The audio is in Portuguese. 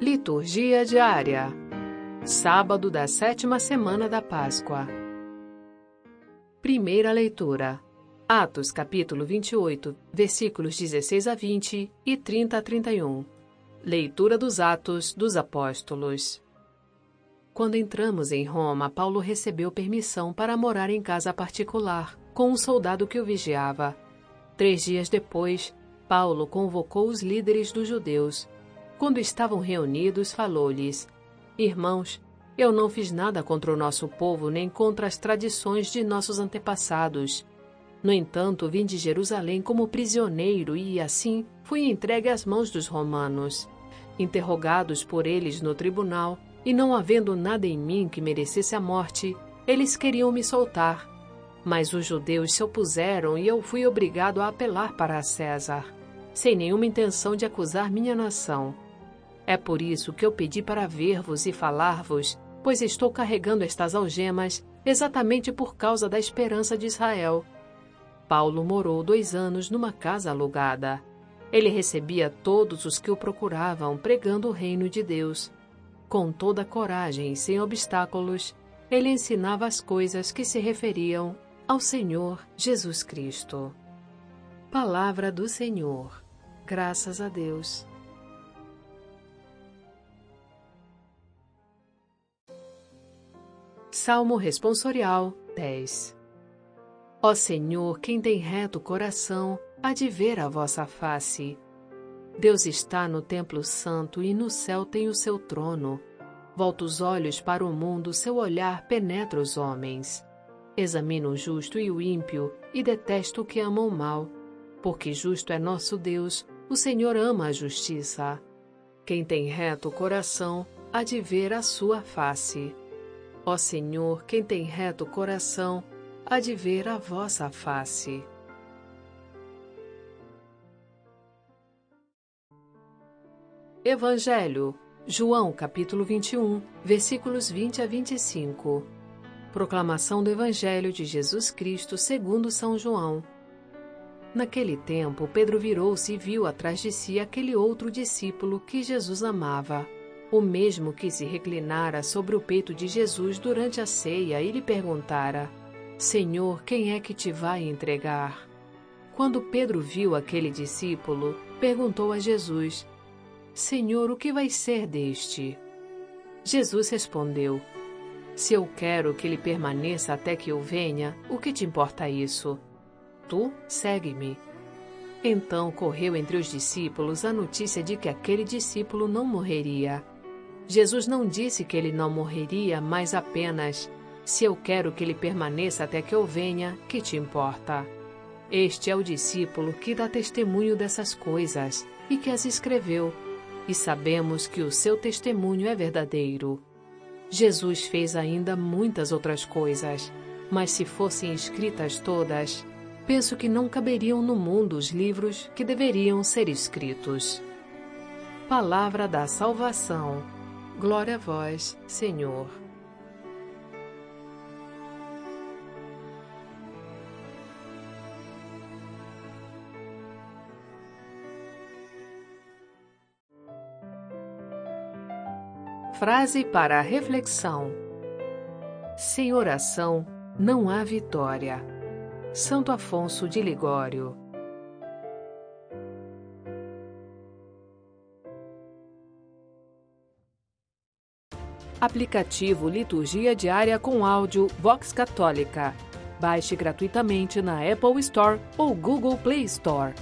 Liturgia diária. Sábado da sétima semana da Páscoa. Primeira leitura. Atos capítulo 28, versículos 16 a 20 e 30 a 31. Leitura dos Atos dos Apóstolos. Quando entramos em Roma, Paulo recebeu permissão para morar em casa particular, com um soldado que o vigiava. Três dias depois, Paulo convocou os líderes dos judeus quando estavam reunidos, falou-lhes: Irmãos, eu não fiz nada contra o nosso povo nem contra as tradições de nossos antepassados. No entanto, vim de Jerusalém como prisioneiro e, assim, fui entregue às mãos dos romanos. Interrogados por eles no tribunal, e não havendo nada em mim que merecesse a morte, eles queriam me soltar. Mas os judeus se opuseram e eu fui obrigado a apelar para César, sem nenhuma intenção de acusar minha nação. É por isso que eu pedi para ver-vos e falar-vos, pois estou carregando estas algemas exatamente por causa da esperança de Israel. Paulo morou dois anos numa casa alugada. Ele recebia todos os que o procuravam pregando o reino de Deus. Com toda coragem e sem obstáculos, ele ensinava as coisas que se referiam ao Senhor Jesus Cristo. Palavra do Senhor. Graças a Deus. Salmo Responsorial 10 Ó Senhor, quem tem reto coração, há de ver a vossa face. Deus está no templo santo e no céu tem o seu trono. Volta os olhos para o mundo, seu olhar penetra os homens. Examina o justo e o ímpio, e detesta o que ama o mal. Porque justo é nosso Deus, o Senhor ama a justiça. Quem tem reto coração, há de ver a sua face. Ó Senhor, quem tem reto coração, há de ver a vossa face. Evangelho, João capítulo 21, versículos 20 a 25. Proclamação do Evangelho de Jesus Cristo segundo São João. Naquele tempo, Pedro virou-se e viu atrás de si aquele outro discípulo que Jesus amava o mesmo que se reclinara sobre o peito de Jesus durante a ceia e lhe perguntara: Senhor, quem é que te vai entregar? Quando Pedro viu aquele discípulo, perguntou a Jesus: Senhor, o que vai ser deste? Jesus respondeu: Se eu quero que ele permaneça até que eu venha, o que te importa isso? Tu segue-me. Então correu entre os discípulos a notícia de que aquele discípulo não morreria. Jesus não disse que ele não morreria, mas apenas: Se eu quero que ele permaneça até que eu venha, que te importa? Este é o discípulo que dá testemunho dessas coisas e que as escreveu, e sabemos que o seu testemunho é verdadeiro. Jesus fez ainda muitas outras coisas, mas se fossem escritas todas, penso que não caberiam no mundo os livros que deveriam ser escritos. Palavra da Salvação. Glória a vós, Senhor. Frase para a reflexão: Sem oração não há vitória. Santo Afonso de Ligório Aplicativo Liturgia Diária com áudio Vox Católica. Baixe gratuitamente na Apple Store ou Google Play Store.